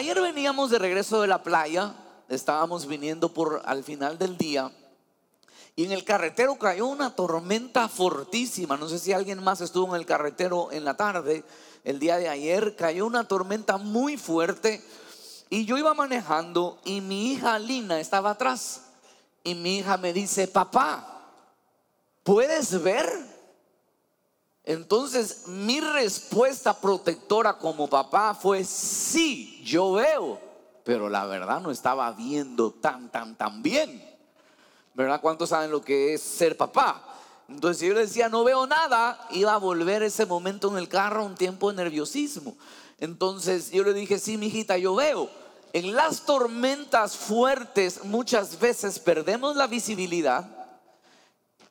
Ayer veníamos de regreso de la playa, estábamos viniendo por al final del día y en el carretero cayó una tormenta fortísima. No sé si alguien más estuvo en el carretero en la tarde, el día de ayer, cayó una tormenta muy fuerte y yo iba manejando y mi hija Lina estaba atrás y mi hija me dice, papá, ¿puedes ver? Entonces mi respuesta protectora como papá fue, sí, yo veo, pero la verdad no estaba viendo tan, tan, tan bien. ¿Verdad? ¿Cuántos saben lo que es ser papá? Entonces si yo le decía, no veo nada, iba a volver ese momento en el carro un tiempo de nerviosismo. Entonces yo le dije, sí, mi hijita, yo veo. En las tormentas fuertes muchas veces perdemos la visibilidad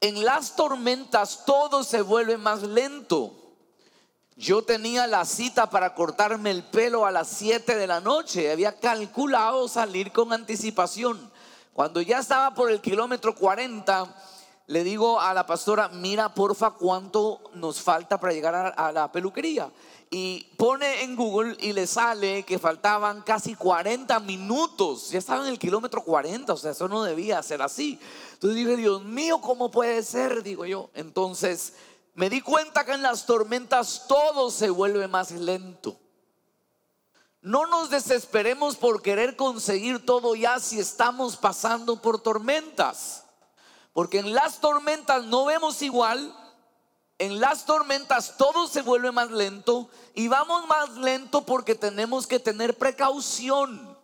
en las tormentas todo se vuelve más lento. Yo tenía la cita para cortarme el pelo a las 7 de la noche. Había calculado salir con anticipación. Cuando ya estaba por el kilómetro 40, le digo a la pastora, mira porfa cuánto nos falta para llegar a, la peluquería. Y pone en Google y le sale que faltaban casi 40 minutos. Ya estaba en el kilómetro 40, o sea, eso no debía ser así. Entonces dije, Dios mío, ¿cómo puede ser? Digo yo. Entonces me di cuenta que en las tormentas todo se vuelve más lento. No nos desesperemos por querer conseguir todo ya si estamos pasando por tormentas. Porque en las tormentas no vemos igual. En las tormentas todo se vuelve más lento y vamos más lento porque tenemos que tener precaución.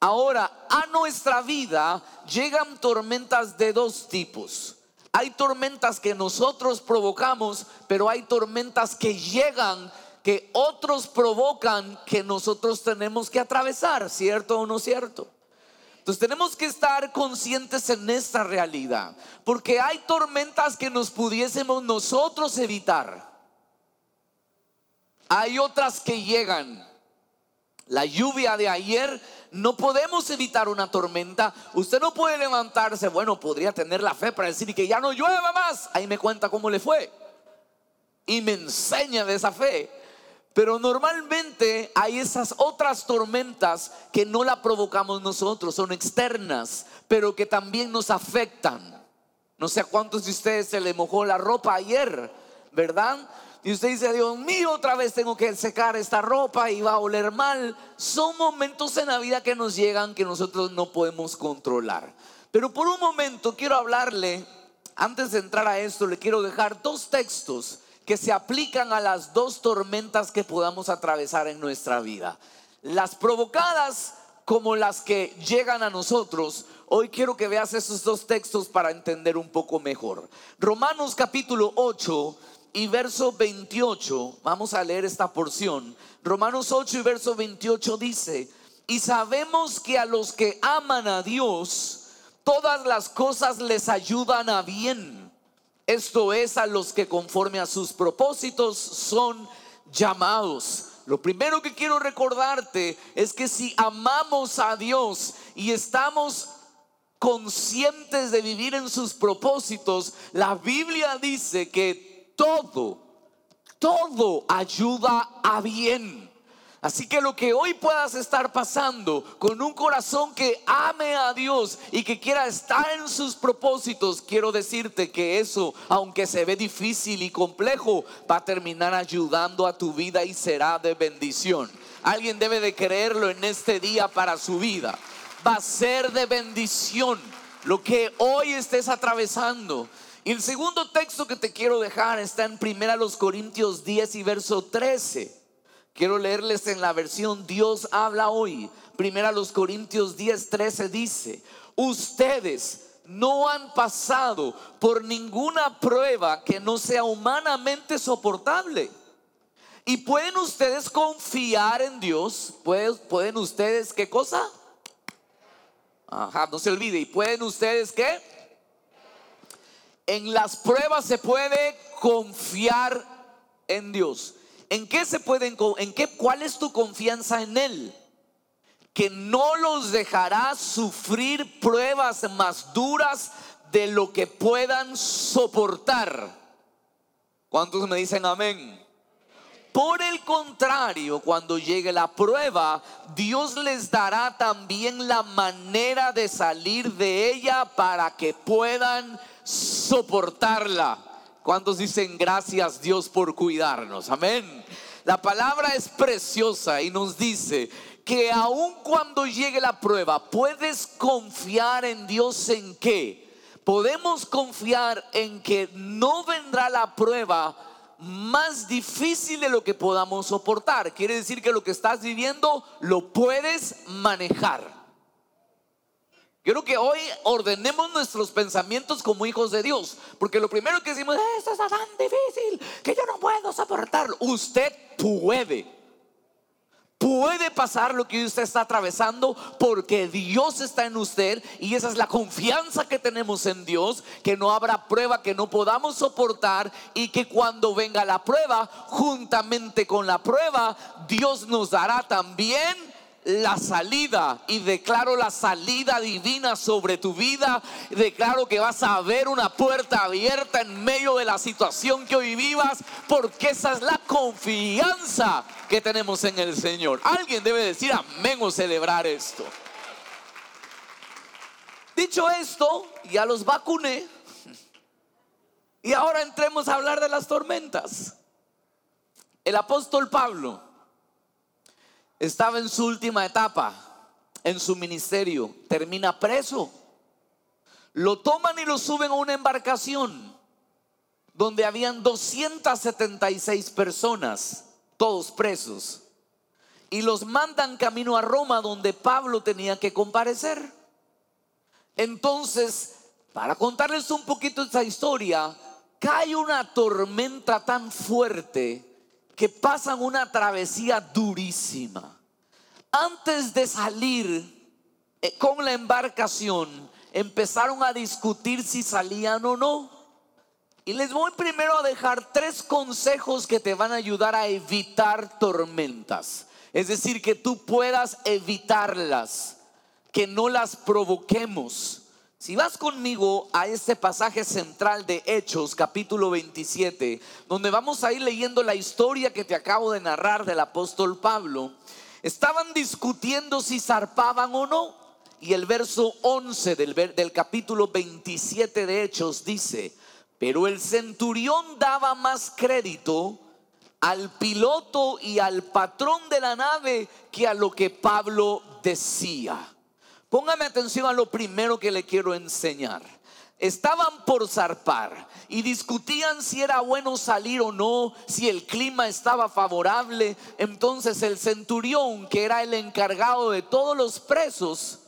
Ahora, a nuestra vida llegan tormentas de dos tipos. Hay tormentas que nosotros provocamos, pero hay tormentas que llegan, que otros provocan, que nosotros tenemos que atravesar, ¿cierto o no cierto? Entonces tenemos que estar conscientes en esta realidad, porque hay tormentas que nos pudiésemos nosotros evitar. Hay otras que llegan. La lluvia de ayer no podemos evitar una tormenta. Usted no puede levantarse, bueno, podría tener la fe para decir que ya no llueva más. Ahí me cuenta cómo le fue. Y me enseña de esa fe. Pero normalmente hay esas otras tormentas que no la provocamos nosotros, son externas, pero que también nos afectan. No sé a cuántos de ustedes se le mojó la ropa ayer, ¿verdad? Y usted dice, Dios mío, otra vez tengo que secar esta ropa y va a oler mal. Son momentos en la vida que nos llegan que nosotros no podemos controlar. Pero por un momento quiero hablarle, antes de entrar a esto, le quiero dejar dos textos que se aplican a las dos tormentas que podamos atravesar en nuestra vida. Las provocadas como las que llegan a nosotros. Hoy quiero que veas esos dos textos para entender un poco mejor. Romanos capítulo 8 y verso 28, vamos a leer esta porción. Romanos 8 y verso 28 dice, y sabemos que a los que aman a Dios, todas las cosas les ayudan a bien. Esto es a los que conforme a sus propósitos son llamados. Lo primero que quiero recordarte es que si amamos a Dios y estamos conscientes de vivir en sus propósitos, la Biblia dice que todo, todo ayuda a bien. Así que lo que hoy puedas estar pasando con un corazón que ame a Dios y que quiera estar en sus propósitos, quiero decirte que eso, aunque se ve difícil y complejo, va a terminar ayudando a tu vida y será de bendición. Alguien debe de creerlo en este día para su vida. Va a ser de bendición lo que hoy estés atravesando. Y el segundo texto que te quiero dejar está en Primera los Corintios 10 y verso 13. Quiero leerles en la versión Dios habla hoy. Primera los Corintios 10, 13 dice, ustedes no han pasado por ninguna prueba que no sea humanamente soportable. Y pueden ustedes confiar en Dios. ¿Pueden, pueden ustedes qué cosa? Ajá, no se olvide. ¿Y pueden ustedes qué? En las pruebas se puede confiar en Dios. ¿En qué se pueden en qué cuál es tu confianza en él? Que no los dejará sufrir pruebas más duras de lo que puedan soportar. ¿Cuántos me dicen amén? por el contrario, cuando llegue la prueba, Dios les dará también la manera de salir de ella para que puedan soportarla. ¿Cuántos dicen gracias Dios por cuidarnos? Amén. La palabra es preciosa y nos dice que aun cuando llegue la prueba, puedes confiar en Dios en qué? Podemos confiar en que no vendrá la prueba más difícil de lo que podamos soportar. Quiere decir que lo que estás viviendo lo puedes manejar. Quiero que hoy ordenemos nuestros pensamientos como hijos de Dios. Porque lo primero que decimos, esto es tan difícil que yo no puedo soportarlo. Usted puede. Puede pasar lo que usted está atravesando porque Dios está en usted y esa es la confianza que tenemos en Dios, que no habrá prueba que no podamos soportar y que cuando venga la prueba, juntamente con la prueba, Dios nos dará también la salida y declaro la salida divina sobre tu vida. Declaro que vas a ver una puerta abierta en medio de la situación que hoy vivas, porque esa es la confianza que tenemos en el Señor. Alguien debe decir amén o celebrar esto. Dicho esto, ya los vacuné. Y ahora entremos a hablar de las tormentas. El apóstol Pablo estaba en su última etapa, en su ministerio, termina preso. Lo toman y lo suben a una embarcación donde habían 276 personas, todos presos, y los mandan camino a Roma donde Pablo tenía que comparecer. Entonces, para contarles un poquito esta historia, cae una tormenta tan fuerte que pasan una travesía durísima. Antes de salir eh, con la embarcación, empezaron a discutir si salían o no. Y les voy primero a dejar tres consejos que te van a ayudar a evitar tormentas. Es decir, que tú puedas evitarlas, que no las provoquemos. Si vas conmigo a este pasaje central de Hechos, capítulo 27, donde vamos a ir leyendo la historia que te acabo de narrar del apóstol Pablo, estaban discutiendo si zarpaban o no. Y el verso 11 del, del capítulo 27 de Hechos dice, pero el centurión daba más crédito al piloto y al patrón de la nave que a lo que Pablo decía. Póngame atención a lo primero que le quiero enseñar. Estaban por zarpar y discutían si era bueno salir o no, si el clima estaba favorable. Entonces el centurión, que era el encargado de todos los presos,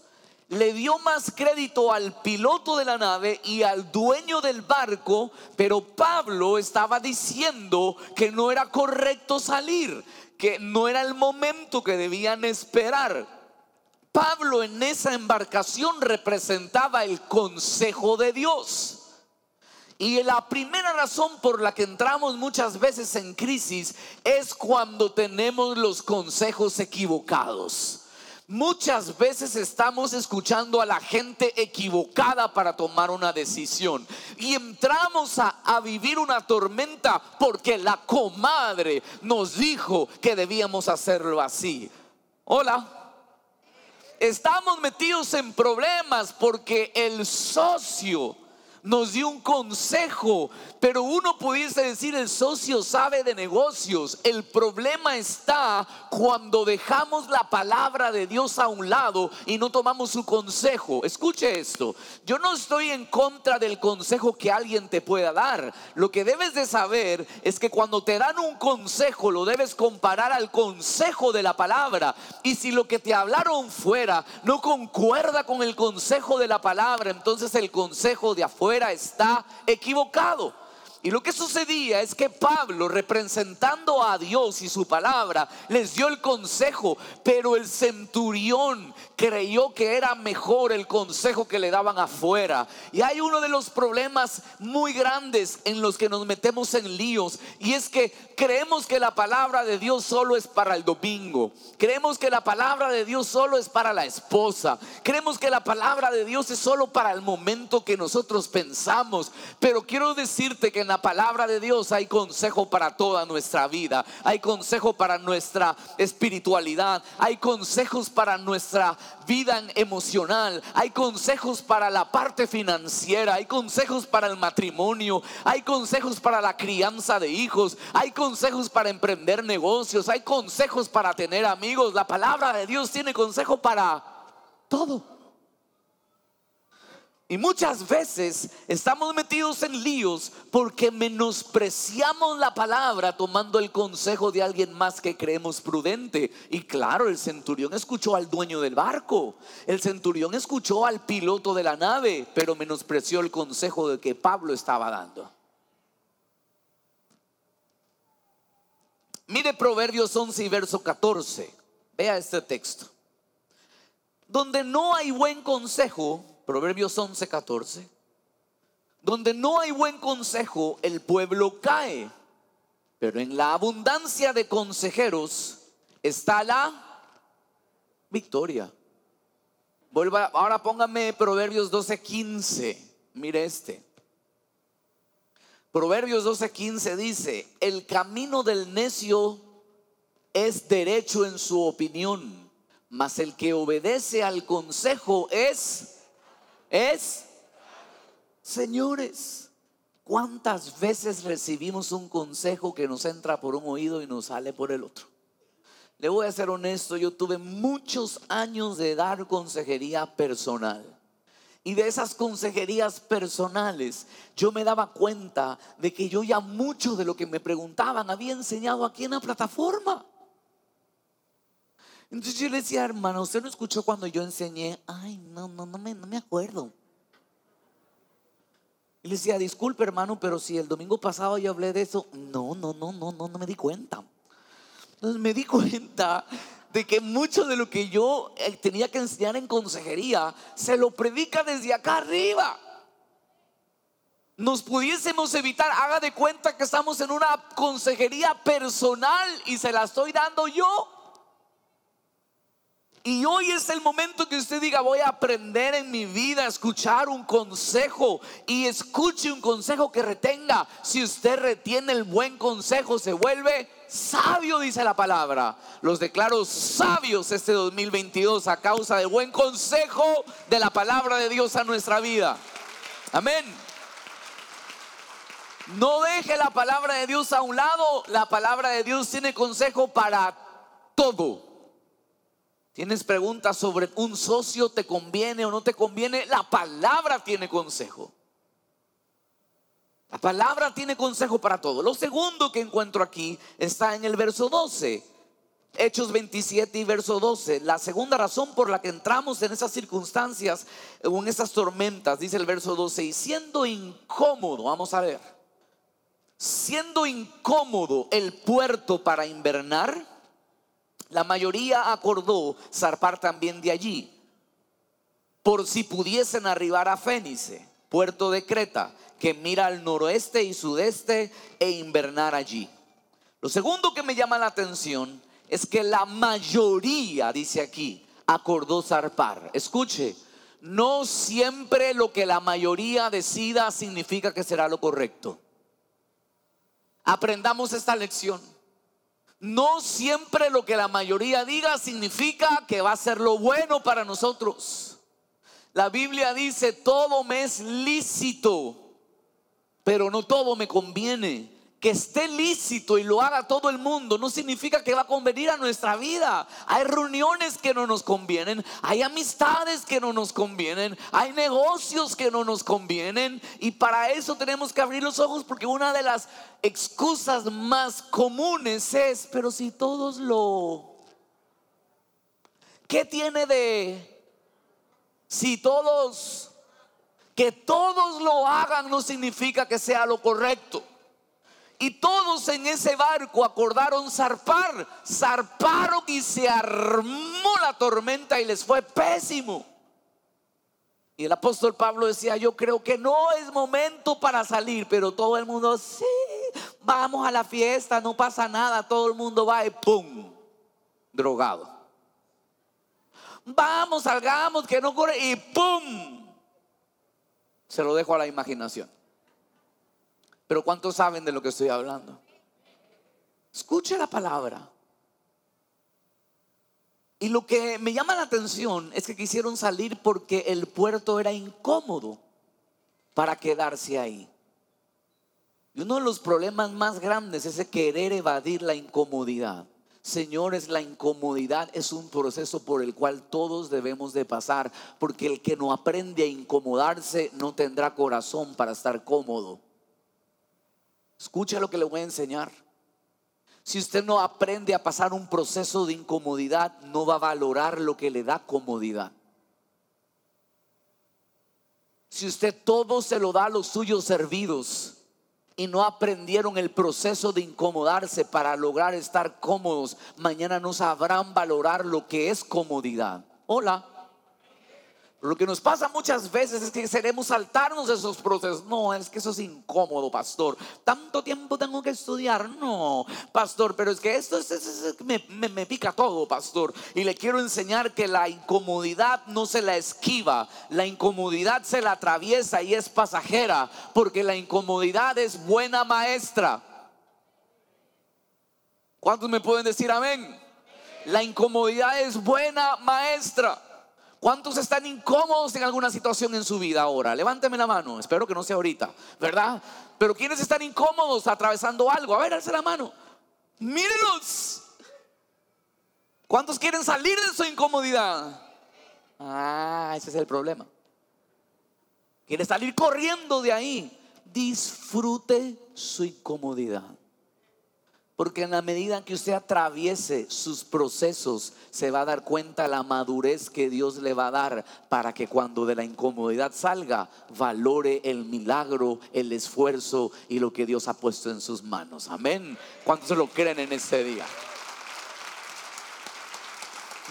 le dio más crédito al piloto de la nave y al dueño del barco, pero Pablo estaba diciendo que no era correcto salir, que no era el momento que debían esperar. Pablo en esa embarcación representaba el consejo de Dios. Y la primera razón por la que entramos muchas veces en crisis es cuando tenemos los consejos equivocados. Muchas veces estamos escuchando a la gente equivocada para tomar una decisión y entramos a, a, vivir una tormenta porque la comadre nos dijo que debíamos hacerlo así. Hola estamos metidos en problemas porque el socio nos dio un consejo, pero uno pudiese decir el socio sabe de negocios. El problema está cuando dejamos la palabra de Dios a un lado y no tomamos su consejo. Escuche esto, yo no estoy en contra del consejo que alguien te pueda dar. Lo que debes de saber es que cuando te dan un consejo lo debes comparar al consejo de la palabra. Y si lo que te hablaron fuera no concuerda con el consejo de la palabra, entonces el consejo de afuera está equivocado. Y lo que sucedía es que Pablo, representando a Dios y su palabra, les dio el consejo, pero el centurión creyó que era mejor el consejo que le daban afuera. Y hay uno de los problemas muy grandes en los que nos metemos en líos, y es que creemos que la palabra de Dios solo es para el domingo, creemos que la palabra de Dios solo es para la esposa, creemos que la palabra de Dios es solo para el momento que nosotros pensamos, pero quiero decirte que en la la palabra de Dios hay consejo para toda nuestra vida, hay consejo para nuestra espiritualidad, hay consejos para nuestra vida emocional, hay consejos para la parte financiera, hay consejos para el matrimonio, hay consejos para la crianza de hijos, hay consejos para emprender negocios, hay consejos para tener amigos. La palabra de Dios tiene consejo para todo. Y muchas veces estamos metidos en líos porque menospreciamos la palabra tomando el consejo de alguien más que creemos prudente. Y claro, el centurión escuchó al dueño del barco, el centurión escuchó al piloto de la nave, pero menospreció el consejo de que Pablo estaba dando. Mire Proverbios 11 y verso 14. Vea este texto. Donde no hay buen consejo, Proverbios 11, 14. Donde no hay buen consejo, el pueblo cae. Pero en la abundancia de consejeros está la victoria. Vuelva, ahora póngame Proverbios 12, 15. Mire este. Proverbios 12, 15 dice, el camino del necio es derecho en su opinión, mas el que obedece al consejo es es, señores, ¿cuántas veces recibimos un consejo que nos entra por un oído y nos sale por el otro? Le voy a ser honesto, yo tuve muchos años de dar consejería personal. Y de esas consejerías personales, yo me daba cuenta de que yo ya mucho de lo que me preguntaban había enseñado aquí en la plataforma. Entonces yo le decía, hermano, ¿usted no escuchó cuando yo enseñé? Ay, no, no, no me, no me acuerdo. Y le decía, disculpe hermano, pero si el domingo pasado yo hablé de eso, no, no, no, no, no, no me di cuenta. Entonces me di cuenta de que mucho de lo que yo eh, tenía que enseñar en consejería se lo predica desde acá arriba. Nos pudiésemos evitar, haga de cuenta que estamos en una consejería personal y se la estoy dando yo. Y hoy es el momento que usted diga, voy a aprender en mi vida a escuchar un consejo y escuche un consejo que retenga. Si usted retiene el buen consejo, se vuelve sabio, dice la palabra. Los declaro sabios este 2022 a causa del buen consejo de la palabra de Dios a nuestra vida. Amén. No deje la palabra de Dios a un lado. La palabra de Dios tiene consejo para todo. Tienes preguntas sobre un socio, ¿te conviene o no te conviene? La palabra tiene consejo. La palabra tiene consejo para todo. Lo segundo que encuentro aquí está en el verso 12. Hechos 27 y verso 12. La segunda razón por la que entramos en esas circunstancias en esas tormentas, dice el verso 12, y siendo incómodo, vamos a ver, siendo incómodo el puerto para invernar, la mayoría acordó zarpar también de allí, por si pudiesen arribar a Fénice, puerto de Creta, que mira al noroeste y sudeste, e invernar allí. Lo segundo que me llama la atención es que la mayoría, dice aquí, acordó zarpar. Escuche, no siempre lo que la mayoría decida significa que será lo correcto. Aprendamos esta lección. No siempre lo que la mayoría diga significa que va a ser lo bueno para nosotros. La Biblia dice, todo me es lícito, pero no todo me conviene que esté lícito y lo haga todo el mundo no significa que va a convenir a nuestra vida. Hay reuniones que no nos convienen, hay amistades que no nos convienen, hay negocios que no nos convienen y para eso tenemos que abrir los ojos porque una de las excusas más comunes es, pero si todos lo... ¿Qué tiene de... Si todos... Que todos lo hagan no significa que sea lo correcto. Y todos en ese barco acordaron zarpar, zarparon y se armó la tormenta y les fue pésimo. Y el apóstol Pablo decía, yo creo que no es momento para salir, pero todo el mundo, sí, vamos a la fiesta, no pasa nada, todo el mundo va y ¡pum! Drogado. Vamos, salgamos, que no corre y ¡pum! Se lo dejo a la imaginación. Pero ¿cuántos saben de lo que estoy hablando? Escuche la palabra. Y lo que me llama la atención es que quisieron salir porque el puerto era incómodo para quedarse ahí. Y uno de los problemas más grandes es el querer evadir la incomodidad. Señores, la incomodidad es un proceso por el cual todos debemos de pasar, porque el que no aprende a incomodarse no tendrá corazón para estar cómodo. Escucha lo que le voy a enseñar. Si usted no aprende a pasar un proceso de incomodidad, no va a valorar lo que le da comodidad. Si usted todo se lo da a los suyos servidos y no aprendieron el proceso de incomodarse para lograr estar cómodos, mañana no sabrán valorar lo que es comodidad. Hola. Lo que nos pasa muchas veces es que queremos saltarnos esos procesos. No, es que eso es incómodo, pastor. Tanto tiempo tengo que estudiar. No, pastor, pero es que esto me, me pica todo, pastor. Y le quiero enseñar que la incomodidad no se la esquiva. La incomodidad se la atraviesa y es pasajera. Porque la incomodidad es buena maestra. ¿Cuántos me pueden decir amén? La incomodidad es buena maestra. ¿Cuántos están incómodos en alguna situación en su vida ahora? Levánteme la mano, espero que no sea ahorita, ¿verdad? Pero ¿quiénes están incómodos atravesando algo? A ver, alce la mano. Mírenlos. ¿Cuántos quieren salir de su incomodidad? Ah, ese es el problema. Quiere salir corriendo de ahí. Disfrute su incomodidad. Porque en la medida que usted atraviese sus procesos, se va a dar cuenta la madurez que Dios le va a dar para que cuando de la incomodidad salga, valore el milagro, el esfuerzo y lo que Dios ha puesto en sus manos. Amén. ¿Cuántos lo creen en este día?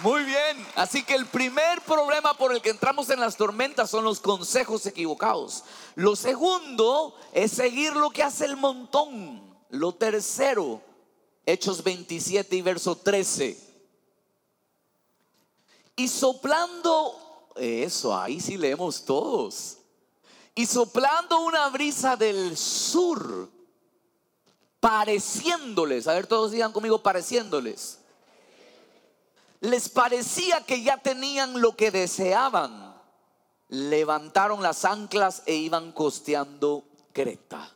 Muy bien, así que el primer problema por el que entramos en las tormentas son los consejos equivocados. Lo segundo es seguir lo que hace el montón. Lo tercero Hechos 27 y verso 13. Y soplando, eso, ahí sí leemos todos. Y soplando una brisa del sur, pareciéndoles, a ver, todos digan conmigo, pareciéndoles. Les parecía que ya tenían lo que deseaban. Levantaron las anclas e iban costeando Creta.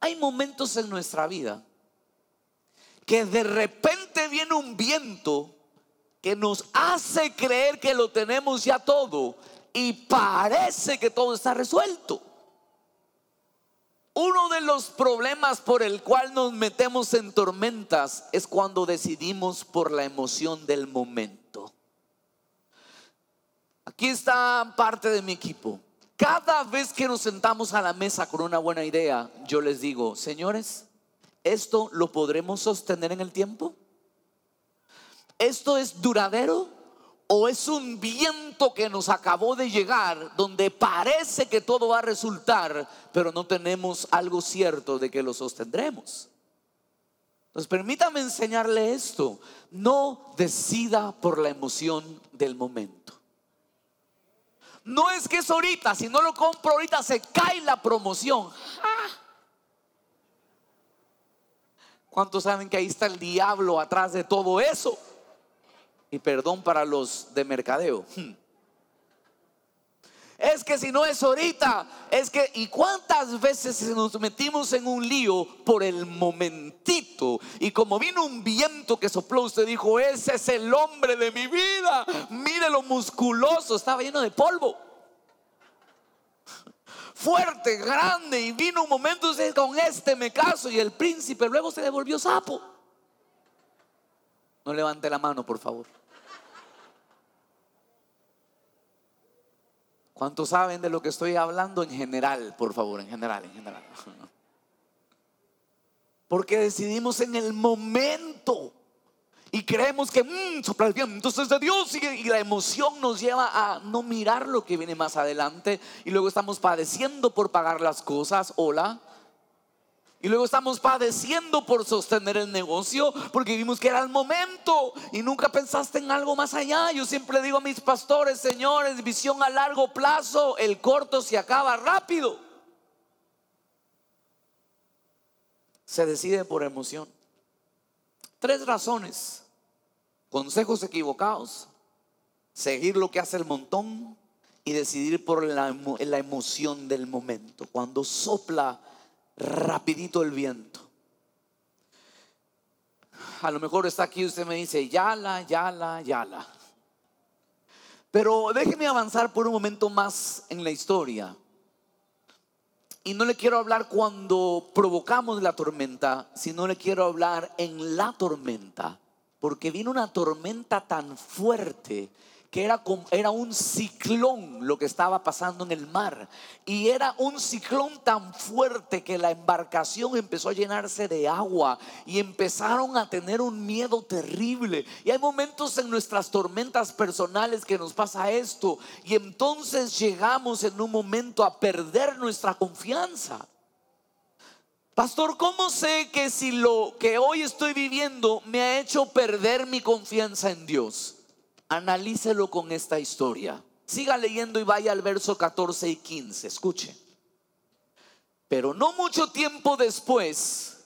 Hay momentos en nuestra vida que de repente viene un viento que nos hace creer que lo tenemos ya todo y parece que todo está resuelto. Uno de los problemas por el cual nos metemos en tormentas es cuando decidimos por la emoción del momento. Aquí está parte de mi equipo. Cada vez que nos sentamos a la mesa con una buena idea, yo les digo, señores, ¿esto lo podremos sostener en el tiempo? ¿Esto es duradero? ¿O es un viento que nos acabó de llegar donde parece que todo va a resultar, pero no tenemos algo cierto de que lo sostendremos? Entonces permítame enseñarle esto. No decida por la emoción del momento. No es que es ahorita, si no lo compro ahorita se cae la promoción. ¿Cuántos saben que ahí está el diablo atrás de todo eso? Y perdón para los de mercadeo. Hmm. Es que si no es ahorita, es que, ¿y cuántas veces nos metimos en un lío por el momentito? Y como vino un viento que sopló, usted dijo, ese es el hombre de mi vida. Mire lo musculoso, estaba lleno de polvo fuerte, grande, y vino un momento con este me caso, y el príncipe luego se devolvió sapo. No levante la mano, por favor. ¿Cuántos saben de lo que estoy hablando en general, por favor, en general, en general? Porque decidimos en el momento y creemos que mmm, sopla el viento es de Dios y, la emoción nos lleva a no mirar lo que viene más adelante y luego estamos padeciendo por pagar las cosas, hola. Y luego estamos padeciendo por sostener el negocio porque vimos que era el momento y nunca pensaste en algo más allá. Yo siempre digo a mis pastores, señores, visión a largo plazo, el corto se acaba rápido. se decide por emoción. Tres razones. Consejos equivocados, seguir lo que hace el montón y decidir por la, emoción del momento. Cuando sopla rapidito el viento. A lo mejor está aquí y usted me dice, yala, yala, yala. Pero déjeme avanzar por un momento más en la historia. Y no le quiero hablar cuando provocamos la tormenta, sino le quiero hablar en la tormenta. Porque vino una tormenta tan fuerte que era, era un ciclón lo que estaba pasando en el mar. Y era un ciclón tan fuerte que la embarcación empezó a llenarse de agua y empezaron a tener un miedo terrible. Y hay momentos en nuestras tormentas personales que nos pasa esto. Y entonces llegamos en un momento a perder nuestra confianza. Pastor, ¿cómo sé que si lo que hoy estoy viviendo me ha hecho perder mi confianza en Dios? Analícelo con esta historia. Siga leyendo y vaya al verso 14 y 15. Escuche. Pero no mucho tiempo después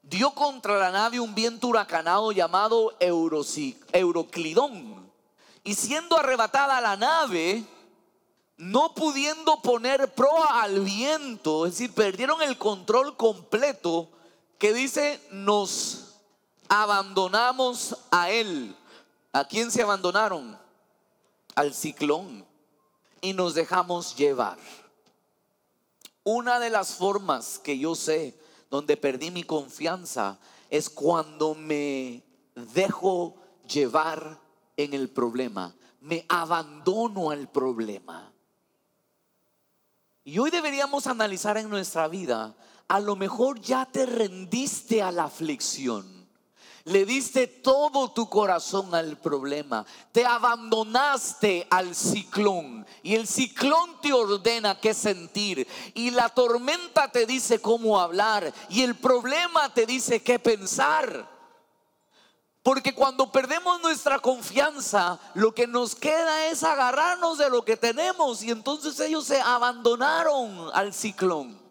dio contra la nave un viento huracanado llamado Euroclidón. Y siendo arrebatada la nave, no pudiendo poner proa al viento, es decir, perdieron el control completo, que dice, nos abandonamos a él. ¿A quién se abandonaron? Al ciclón. Y nos dejamos llevar. Una de las formas que yo sé donde perdí mi confianza es cuando me dejo llevar en el problema. Me abandono al problema. Y hoy deberíamos analizar en nuestra vida, a lo mejor ya te rendiste a la aflicción le diste todo tu corazón al problema. Te abandonaste al ciclón. Y el ciclón te ordena qué sentir. Y la tormenta te dice cómo hablar. Y el problema te dice qué pensar. Porque cuando perdemos nuestra confianza, lo que nos queda es agarrarnos de lo que tenemos. Y entonces ellos se abandonaron al ciclón.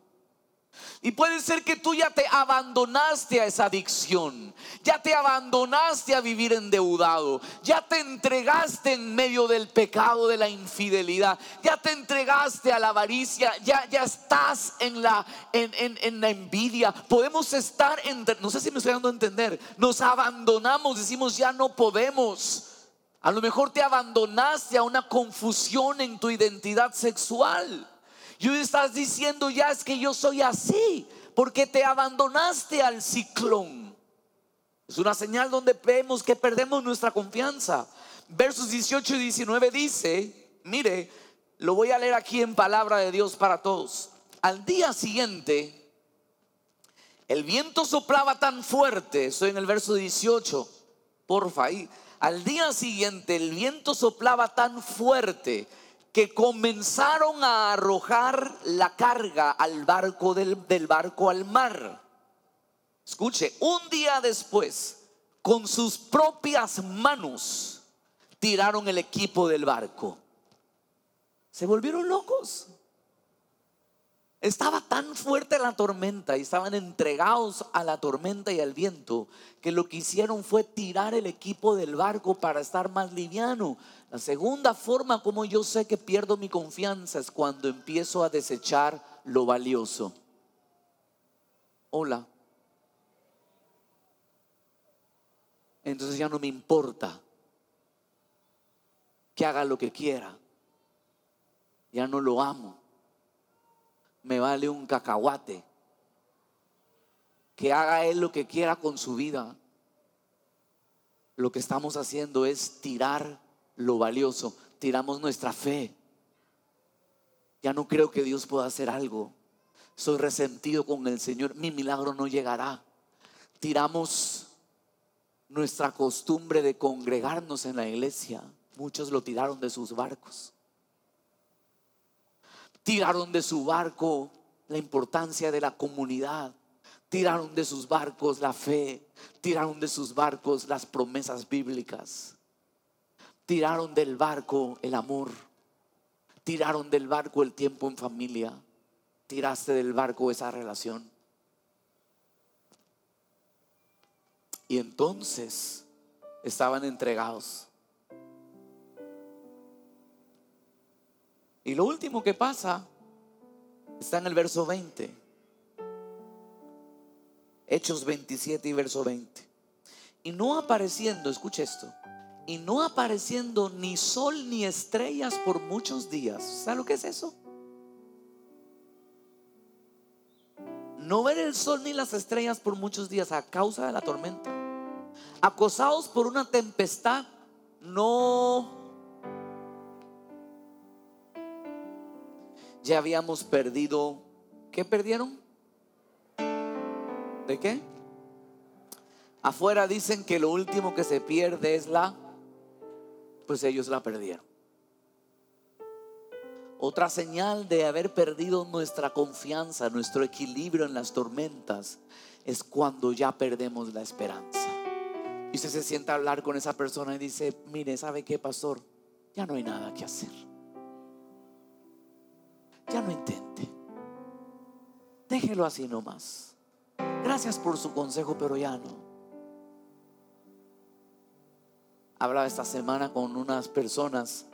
Y puede ser que tú ya te abandonaste a esa adicción, ya te abandonaste a vivir endeudado, ya te entregaste en medio del pecado de la infidelidad, ya te entregaste a la avaricia, ya, ya estás en la, en, en la envidia. Podemos estar en, no sé si me estoy dando a entender, nos abandonamos, decimos ya no podemos. A lo mejor te abandonaste a una confusión en tu identidad sexual. Y hoy estás diciendo, ya es que yo soy así, porque te abandonaste al ciclón. Es una señal donde vemos que perdemos nuestra confianza. Versos 18 y 19 dice, mire, lo voy a leer aquí en palabra de Dios para todos. Al día siguiente, el viento soplaba tan fuerte, estoy en el verso 18, porfa. Al día siguiente el viento soplaba tan fuerte que comenzaron a arrojar la carga al barco del, del, barco al mar. Escuche, un día después, con sus propias manos, tiraron el equipo del barco. Se volvieron locos. Estaba tan fuerte la tormenta y estaban entregados a la tormenta y al viento que lo que hicieron fue tirar el equipo del barco para estar más liviano. La segunda forma como yo sé que pierdo mi confianza es cuando empiezo a desechar lo valioso. Hola. Entonces ya no me importa que haga lo que quiera. Ya no lo amo me vale un cacahuate. Que haga él lo que quiera con su vida. Lo que estamos haciendo es tirar lo valioso. Tiramos nuestra fe. Ya no creo que Dios pueda hacer algo. Soy resentido con el Señor. Mi milagro no llegará. Tiramos nuestra costumbre de congregarnos en la iglesia. Muchos lo tiraron de sus barcos. Tiraron de su barco la importancia de la comunidad. Tiraron de sus barcos la fe. Tiraron de sus barcos las promesas bíblicas. Tiraron del barco el amor. Tiraron del barco el tiempo en familia. Tiraste del barco esa relación. Y entonces estaban entregados. Y lo último que pasa está en el verso 20. Hechos 27 y verso 20. Y no apareciendo, escuche esto, y no apareciendo ni sol ni estrellas por muchos días. ¿Sabe lo que es eso? No ver el sol ni las estrellas por muchos días a causa de la tormenta. Acosados por una tempestad, no... Ya habíamos perdido... ¿Qué perdieron? ¿De qué? Afuera dicen que lo último que se pierde es la pues ellos la perdieron. Otra señal de haber perdido nuestra confianza, nuestro equilibrio en las tormentas, es cuando ya perdemos la esperanza. Y usted se sienta a hablar con esa persona y dice, mire, ¿sabe qué, pastor? Ya no hay nada que hacer. Ya no intente. Déjelo así nomás. Gracias por su consejo, pero ya no. Hablaba esta semana con unas personas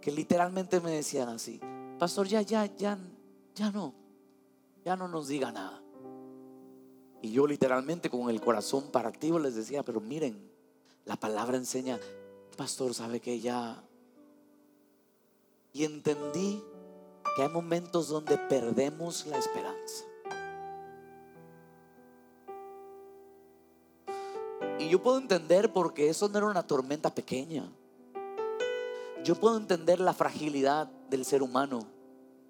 que literalmente me decían así, pastor, ya, ya, ya, ya no, ya no nos diga nada. Y yo literalmente con el corazón partido les decía, pero miren, la palabra enseña, pastor, sabe que ya... Y entendí que hay momentos donde perdemos la esperanza. Yo puedo entender porque eso no era una tormenta pequeña. Yo puedo entender la fragilidad del ser humano.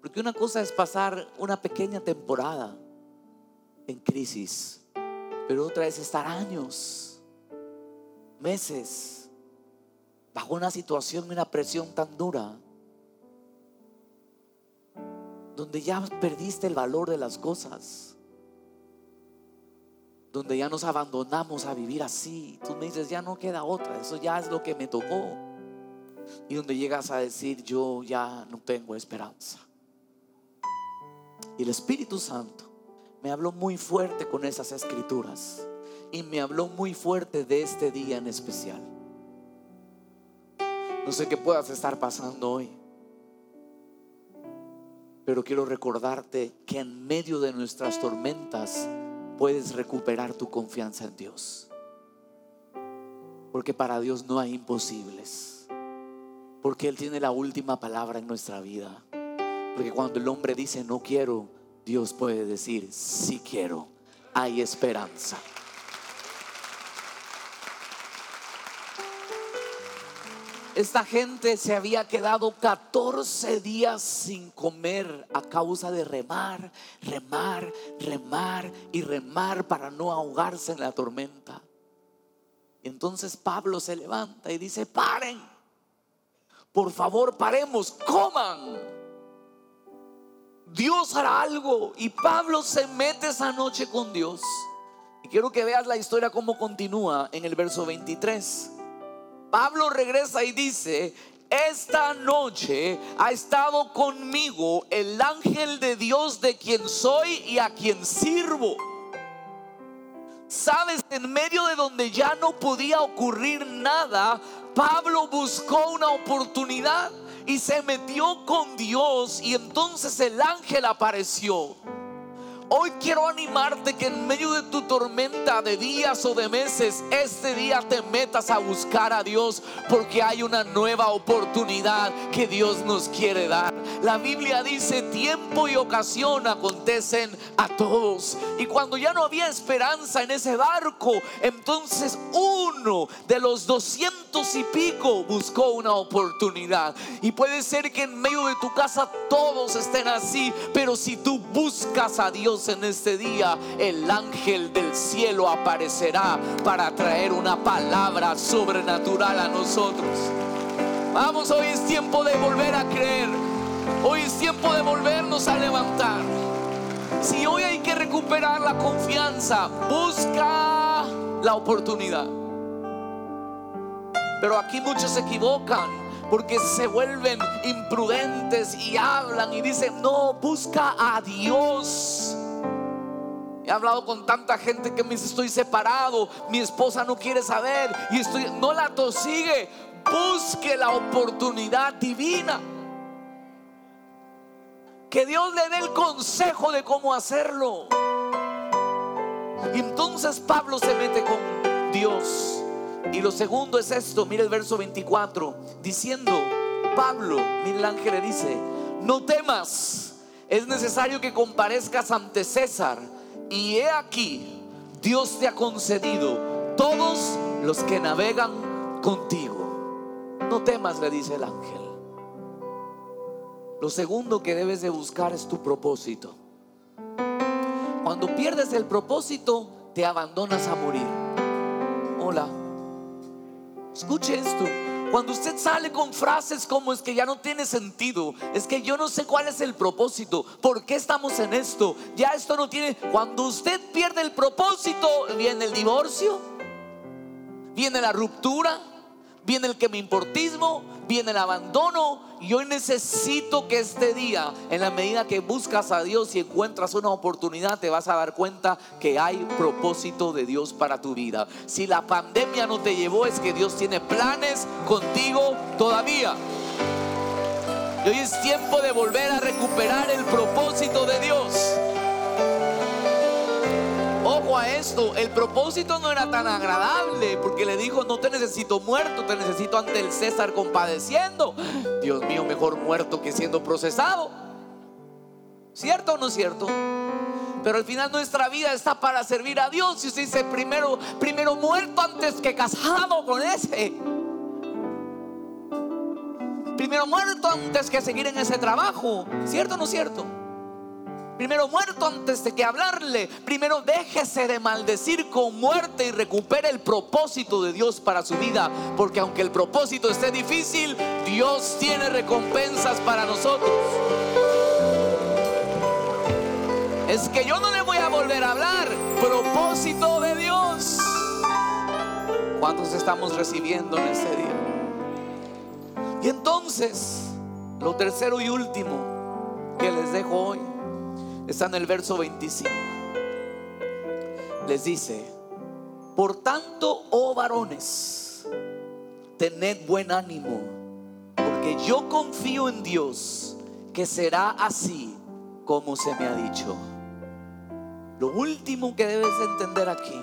Porque una cosa es pasar una pequeña temporada en crisis, pero otra es estar años, meses, bajo una situación y una presión tan dura, donde ya perdiste el valor de las cosas donde ya nos abandonamos a vivir así. Tú me dices, ya no queda otra, eso ya es lo que me tocó. Y donde llegas a decir, yo ya no tengo esperanza. Y el Espíritu Santo me habló muy fuerte con esas escrituras. Y me habló muy fuerte de este día en especial. No sé qué puedas estar pasando hoy. Pero quiero recordarte que en medio de nuestras tormentas, puedes recuperar tu confianza en Dios. Porque para Dios no hay imposibles. Porque Él tiene la última palabra en nuestra vida. Porque cuando el hombre dice no quiero, Dios puede decir sí quiero. Hay esperanza. Esta gente se había quedado 14 días sin comer a causa de remar, remar, remar y remar para no ahogarse en la tormenta. Entonces Pablo se levanta y dice, paren, por favor paremos, coman. Dios hará algo. Y Pablo se mete esa noche con Dios. Y quiero que veas la historia como continúa en el verso 23. Pablo regresa y dice, esta noche ha estado conmigo el ángel de Dios de quien soy y a quien sirvo. Sabes, en medio de donde ya no podía ocurrir nada, Pablo buscó una oportunidad y se metió con Dios y entonces el ángel apareció. Hoy quiero animarte que en medio de tu tormenta de días o de meses, este día te metas a buscar a Dios porque hay una nueva oportunidad que Dios nos quiere dar. La Biblia dice tiempo y ocasión acontecen a todos. Y cuando ya no había esperanza en ese barco, entonces uno de los y pico buscó una oportunidad. Y puede ser que en medio de tu casa todos estén así, pero si tú buscas a Dios, en este día, el ángel del cielo aparecerá para traer una palabra sobrenatural a nosotros. Vamos, hoy es tiempo de volver a creer. Hoy es tiempo de volvernos a levantar. Si hoy hay que recuperar la confianza, busca la oportunidad. Pero aquí muchos se equivocan porque se vuelven imprudentes y hablan y dicen, no, busca a Dios. He hablado con tanta gente que me dice estoy separado, mi esposa no quiere saber y estoy no la tosigue. Busque la oportunidad divina. Que Dios le dé el consejo de cómo hacerlo. Y entonces Pablo se mete con Dios. Y lo segundo es esto, mire el verso 24, diciendo, Pablo, mire el ángel le dice, no temas, es necesario que comparezcas ante César. Y he aquí, Dios te ha concedido todos los que navegan contigo. No temas, le dice el ángel. Lo segundo que debes de buscar es tu propósito. Cuando pierdes el propósito, te abandonas a morir. Hola. Escuche esto. Cuando usted sale con frases como es que ya no tiene sentido, es que yo no sé cuál es el propósito, por qué estamos en esto, ya esto no tiene... Cuando usted pierde el propósito, viene el divorcio, viene la ruptura, viene el que me importismo, viene el abandono. Y hoy necesito que este día, en la medida que buscas a Dios y encuentras una oportunidad, te vas a dar cuenta que hay propósito de Dios para tu vida. Si la pandemia no te llevó, es que Dios tiene planes contigo todavía. Y hoy es tiempo de volver a recuperar el propósito de Dios. Ojo a esto, el propósito no era tan agradable porque le dijo, no te necesito muerto, te necesito ante el César compadeciendo. Dios mío, mejor muerto que siendo procesado. ¿Cierto o no cierto? Pero al final nuestra vida está para servir a Dios. Y usted dice, primero, primero muerto antes que casado con ese. Primero muerto antes que seguir en ese trabajo. ¿Cierto o no cierto? Primero muerto antes de que hablarle. Primero déjese de maldecir con muerte y recupere el propósito de Dios para su vida. Porque aunque el propósito esté difícil, Dios tiene recompensas para nosotros. Es que yo no le voy a volver a hablar. Propósito de Dios. ¿Cuántos estamos recibiendo en este día? Y entonces, lo tercero y último que les dejo hoy está en el verso 25. Les dice, por tanto, oh varones, tened buen ánimo, porque yo confío en Dios que será así como se me ha dicho. Lo último que debes entender aquí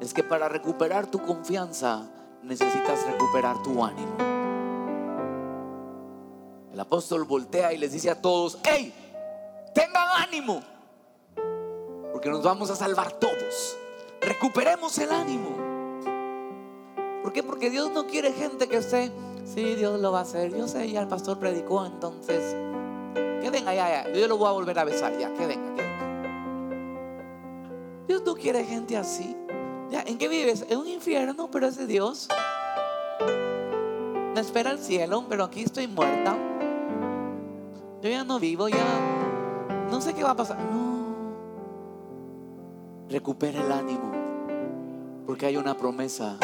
es que para recuperar tu confianza necesitas recuperar tu ánimo. El apóstol voltea y les dice a todos, hey, tengan ánimo, porque nos vamos a salvar todos. Recuperemos el ánimo. ¿Por qué? Porque Dios no quiere gente que esté, sí, Dios lo va a hacer. Yo sé, ya el pastor predicó, entonces, que venga, ya, ya. Yo lo voy a volver a besar, ya, que venga, que venga. Dios no quiere gente así. Ya, ¿En qué vives? En un infierno, pero es de Dios. Me espera el cielo, pero aquí estoy muerta. Yo ya no vivo, ya no sé qué va a pasar. No. Recupere el ánimo. Porque hay una promesa.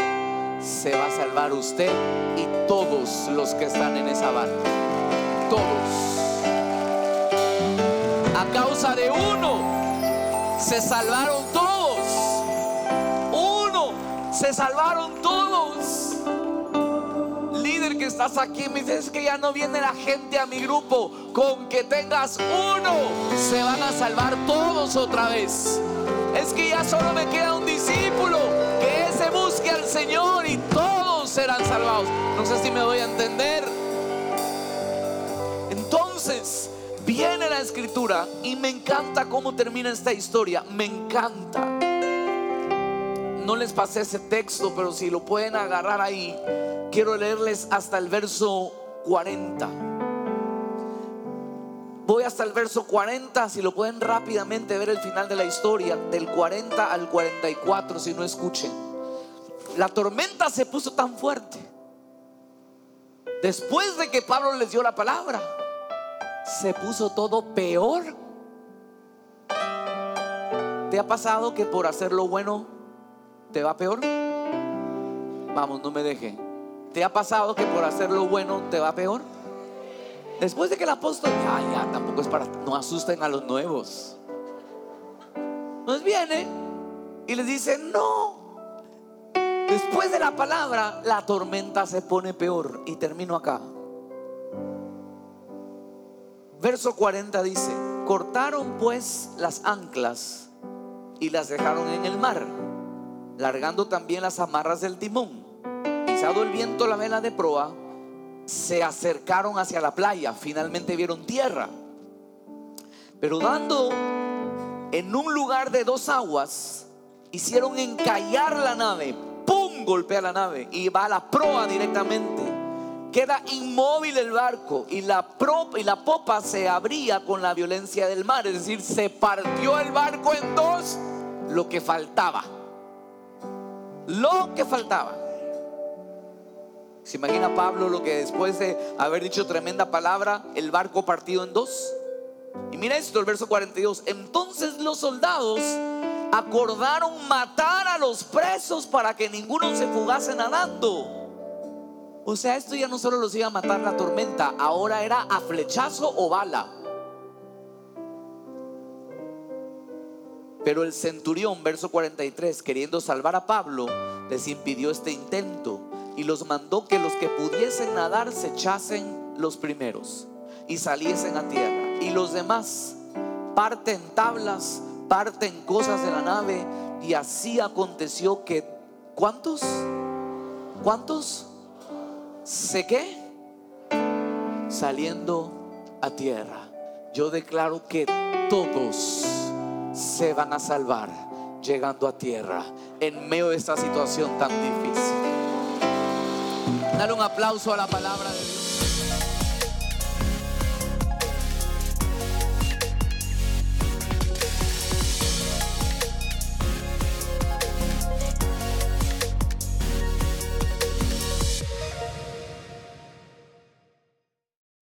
Se va a salvar usted y todos los que están en esa barca. Todos. A causa de uno, se salvaron todos. Uno, se salvaron todos que estás aquí me dices que ya no viene la gente a mi grupo. Con que tengas uno, se van a salvar todos otra vez. Es que ya solo me queda un discípulo. Que ese busque al Señor y todos serán salvados. No sé si me voy a entender. Entonces, viene la escritura y me encanta cómo termina esta historia. Me encanta. No les pasé ese texto, pero si lo pueden agarrar ahí, quiero leerles hasta el verso 40. Voy hasta el verso 40, si lo pueden rápidamente ver el final de la historia, del 40 al 44, si no escuchen. La tormenta se puso tan fuerte. Después de que Pablo les dio la palabra, se puso todo peor. ¿Te ha pasado que por hacer lo bueno te va peor? Vamos, no me deje. ¿Te ha pasado que por hacer lo bueno te va peor? Después de que el apóstol, ya, ya, tampoco es para, no asusten a los nuevos. Entonces viene y les dice, no. Después de la palabra, la tormenta se pone peor. Y termino acá. Verso 40 dice, cortaron pues las anclas y las dejaron en el mar, largando también las amarras del timón. Pisado el viento la vela de proa, se acercaron hacia la playa, finalmente vieron tierra. Pero dando en un lugar de dos aguas, hicieron encallar la nave, ¡pum! golpea la nave y va a la proa directamente queda inmóvil el barco y la, popa se abría con la violencia del mar, es decir, se partió el barco en dos, lo que faltaba. Lo que faltaba. ¿Se imagina Pablo lo que después de haber dicho tremenda palabra, el barco partido en dos? Y mira esto, el verso 42. Entonces los soldados acordaron matar a los presos para que ninguno se fugase nadando. O sea, esto ya no solo los iba a matar la tormenta, ahora era a flechazo o bala. Pero el centurión, verso 43, queriendo salvar a Pablo, les impidió este intento y los mandó que los que pudiesen nadar se echasen los primeros y saliesen a tierra. Y los demás parten tablas, parten cosas de la nave y así aconteció que ¿cuántos? ¿Cuántos? ¿Se qué? Saliendo a tierra. Yo declaro que todos se van a salvar llegando a tierra en medio de esta situación tan difícil. Dale un aplauso a la palabra de Dios.